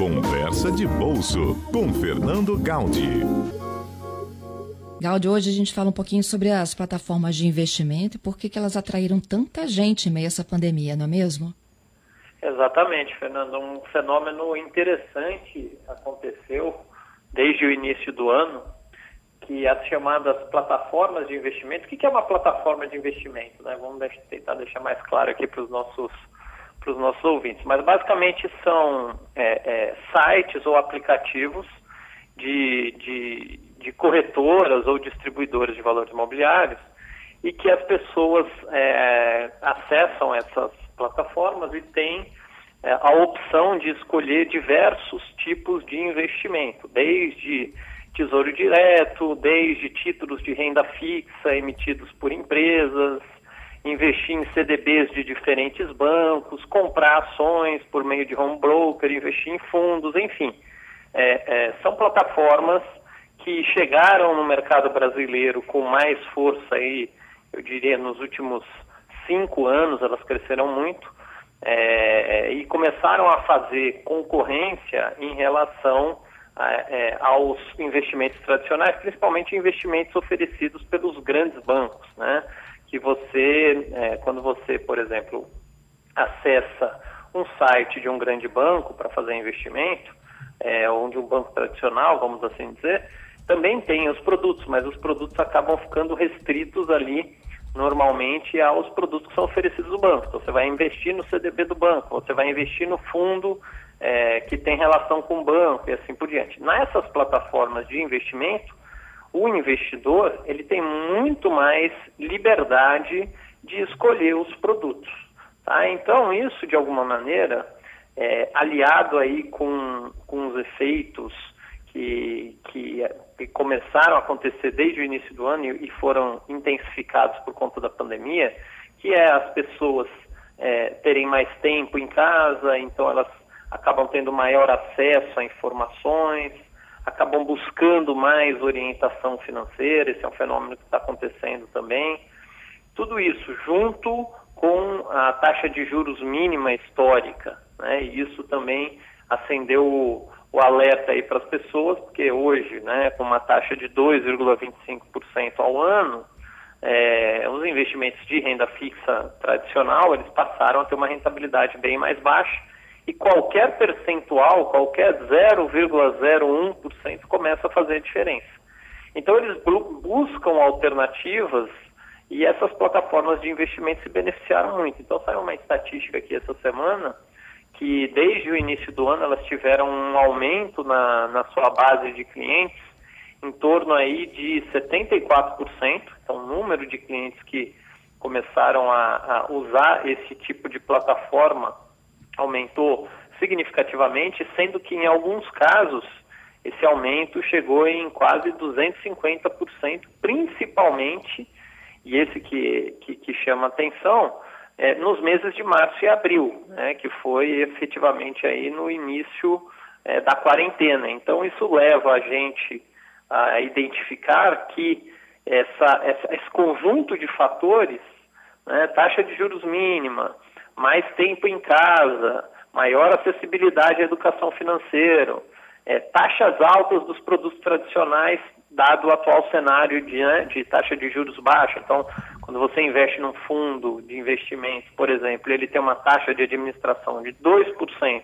Conversa de Bolso com Fernando Gaudi. Gaudi, hoje a gente fala um pouquinho sobre as plataformas de investimento e por que, que elas atraíram tanta gente em meio a essa pandemia, não é mesmo? Exatamente, Fernando. Um fenômeno interessante aconteceu desde o início do ano, que as chamadas plataformas de investimento. O que é uma plataforma de investimento? Né? Vamos tentar deixar mais claro aqui para os nossos para os nossos ouvintes. Mas basicamente são é, é, sites ou aplicativos de, de, de, corretoras ou distribuidoras de valores imobiliários e que as pessoas é, acessam essas plataformas e têm é, a opção de escolher diversos tipos de investimento, desde tesouro direto, desde títulos de renda fixa emitidos por empresas, investir em CDBs de diferentes bancos, comprar ações por meio de home broker, investir em fundos, enfim. É, é, são plataformas que chegaram no mercado brasileiro com mais força aí, eu diria, nos últimos cinco anos, elas cresceram muito, é, e começaram a fazer concorrência em relação a, é, aos investimentos tradicionais, principalmente investimentos oferecidos pelos grandes bancos, né? Que você, é, quando você, por exemplo, acessa um site de um grande banco para fazer investimento, é, ou de um banco tradicional, vamos assim dizer, também tem os produtos, mas os produtos acabam ficando restritos ali normalmente aos produtos que são oferecidos do banco. Então, você vai investir no CDB do banco, você vai investir no fundo é, que tem relação com o banco e assim por diante. Nessas plataformas de investimento, o investidor ele tem muito mais liberdade de escolher os produtos. Tá? Então, isso, de alguma maneira, é, aliado aí com, com os efeitos que, que, que, começaram a acontecer desde o início do ano e, e, foram intensificados por conta da pandemia, que é as pessoas é, terem mais tempo em casa, então elas acabam tendo maior acesso a informações, acabam buscando mais orientação financeira, esse é um fenômeno que está acontecendo também. Tudo isso junto com a taxa de juros mínima histórica, né? E isso também acendeu o, o alerta aí para as pessoas, porque hoje, né, com uma taxa de 2,25% ao ano, é, os investimentos de renda fixa tradicional, eles passaram a ter uma rentabilidade bem mais baixa, e qualquer percentual, qualquer 0,01% começa a fazer diferença. Então eles buscam alternativas e essas plataformas de investimento se beneficiaram muito. Então saiu uma estatística aqui essa semana que desde o início do ano elas tiveram um aumento na, na sua base de clientes em torno aí de 74%, então o número de clientes que começaram a, a usar esse tipo de plataforma aumentou significativamente, sendo que em alguns casos esse aumento chegou em quase 250%, principalmente, e esse que, que, que chama atenção, é, nos meses de março e abril, né, que foi efetivamente aí no início é, da quarentena. Então isso leva a gente a identificar que essa, essa esse conjunto de fatores, né, taxa de juros mínima, mais tempo em casa, maior acessibilidade à educação financeira, é, taxas altas dos produtos tradicionais, dado o atual cenário de, né, de taxa de juros baixa. Então, quando você investe num fundo de investimentos, por exemplo, ele tem uma taxa de administração de 2%,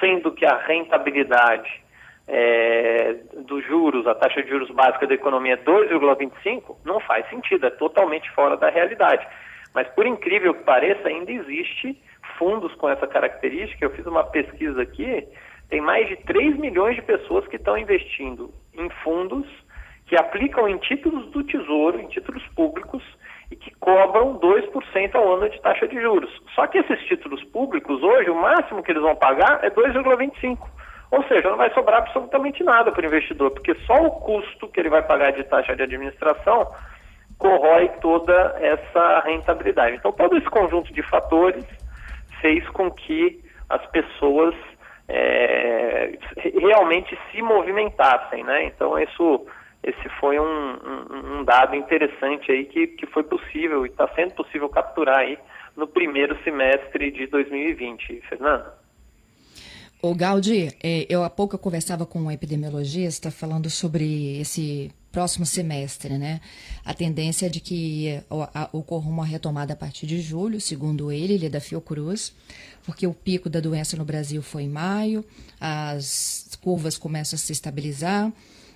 sendo que a rentabilidade é, dos juros, a taxa de juros básica da economia é 2,25%, não faz sentido, é totalmente fora da realidade. Mas por incrível que pareça, ainda existe fundos com essa característica. Eu fiz uma pesquisa aqui, tem mais de 3 milhões de pessoas que estão investindo em fundos que aplicam em títulos do Tesouro, em títulos públicos, e que cobram 2% ao ano de taxa de juros. Só que esses títulos públicos, hoje, o máximo que eles vão pagar é 2,25%. Ou seja, não vai sobrar absolutamente nada para o investidor, porque só o custo que ele vai pagar de taxa de administração corrói toda essa rentabilidade. Então, todo esse conjunto de fatores fez com que as pessoas é, realmente se movimentassem, né? Então, isso, esse foi um, um, um dado interessante aí que, que foi possível e está sendo possível capturar aí no primeiro semestre de 2020, Fernando. O Gaudi, é, eu há pouco eu conversava com um epidemiologista falando sobre esse próximo semestre, né? A tendência é de que ocorra uma retomada a partir de julho, segundo ele, ele é da Fiocruz, porque o pico da doença no Brasil foi em maio, as curvas começam a se estabilizar,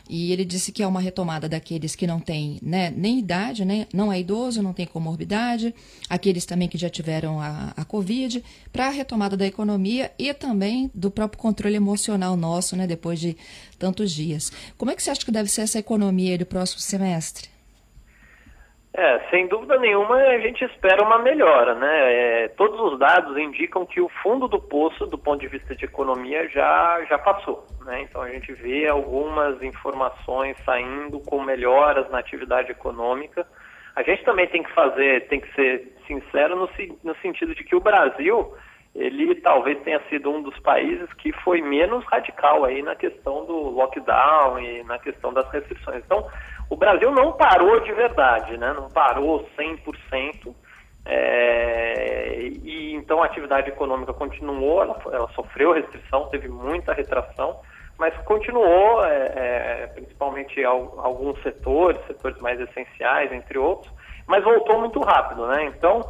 e ele disse que é uma retomada daqueles que não têm né, nem idade, né, não é idoso, não tem comorbidade, aqueles também que já tiveram a, a Covid, para a retomada da economia e também do próprio controle emocional nosso, né, depois de tantos dias. Como é que você acha que deve ser essa economia do próximo semestre? É, sem dúvida nenhuma a gente espera uma melhora, né? É, todos os dados indicam que o fundo do poço, do ponto de vista de economia, já, já passou, né? Então a gente vê algumas informações saindo com melhoras na atividade econômica. A gente também tem que fazer, tem que ser sincero no, no sentido de que o Brasil, ele talvez tenha sido um dos países que foi menos radical aí na questão do lockdown e na questão das restrições. Então, o Brasil não parou de verdade, né? não parou 100%. É, e então a atividade econômica continuou, ela, ela, sofreu restrição, teve muita retração, mas continuou, é, é, principalmente alguns setores, setores mais essenciais, entre outros, mas voltou muito rápido, né? Então,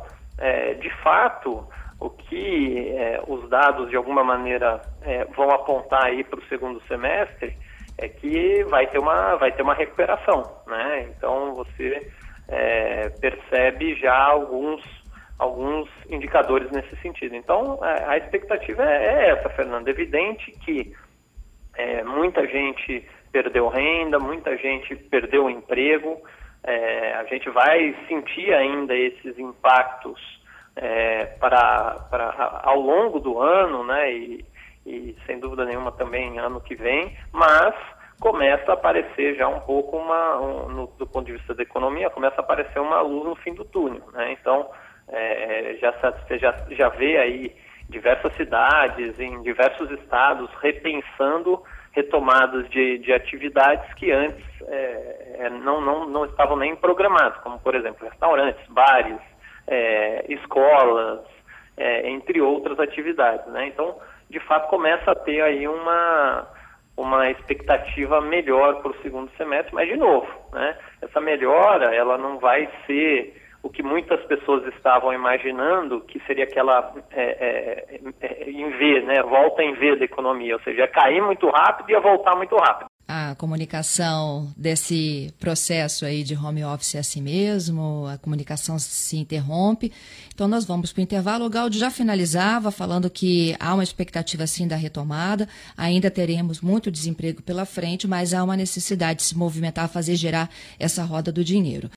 de fato, o que é, os dados de alguma maneira é, vão apontar aí para o segundo semestre é que vai ter uma, vai ter uma recuperação, né? Então você é, percebe já alguns, alguns indicadores nesse sentido. Então é, a expectativa é, é, essa, Fernando. É evidente que é, muita gente perdeu renda, muita gente perdeu emprego. A gente vai sentir ainda esses impactos para, para ao longo do ano, né? E, e sem dúvida nenhuma também ano que vem, mas começa a aparecer já um pouco uma, um, no, do ponto de vista da economia, começa a aparecer uma luz no fim do túnel, né? Então, é, já, você já, já vê aí diversas cidades, em diversos estados, repensando retomadas de, de atividades que antes é, é não, não, não estavam nem programadas, como, por exemplo, restaurantes, bares, é, escolas, é, entre outras atividades, né? Então, de fato começa a ter aí uma, uma expectativa melhor para o segundo semestre, mas de novo, né, essa melhora ela não vai ser o que muitas pessoas estavam imaginando, que seria aquela é, é, é, em V, né, volta em V da economia, ou seja, ia cair muito rápido e ia voltar muito rápido a comunicação desse processo aí de home office é assim mesmo, a comunicação se interrompe. Então nós vamos para o intervalo. O Gaudi já finalizava falando que há uma expectativa sim da retomada, ainda teremos muito desemprego pela frente, mas há uma necessidade de se movimentar, fazer gerar essa roda do dinheiro.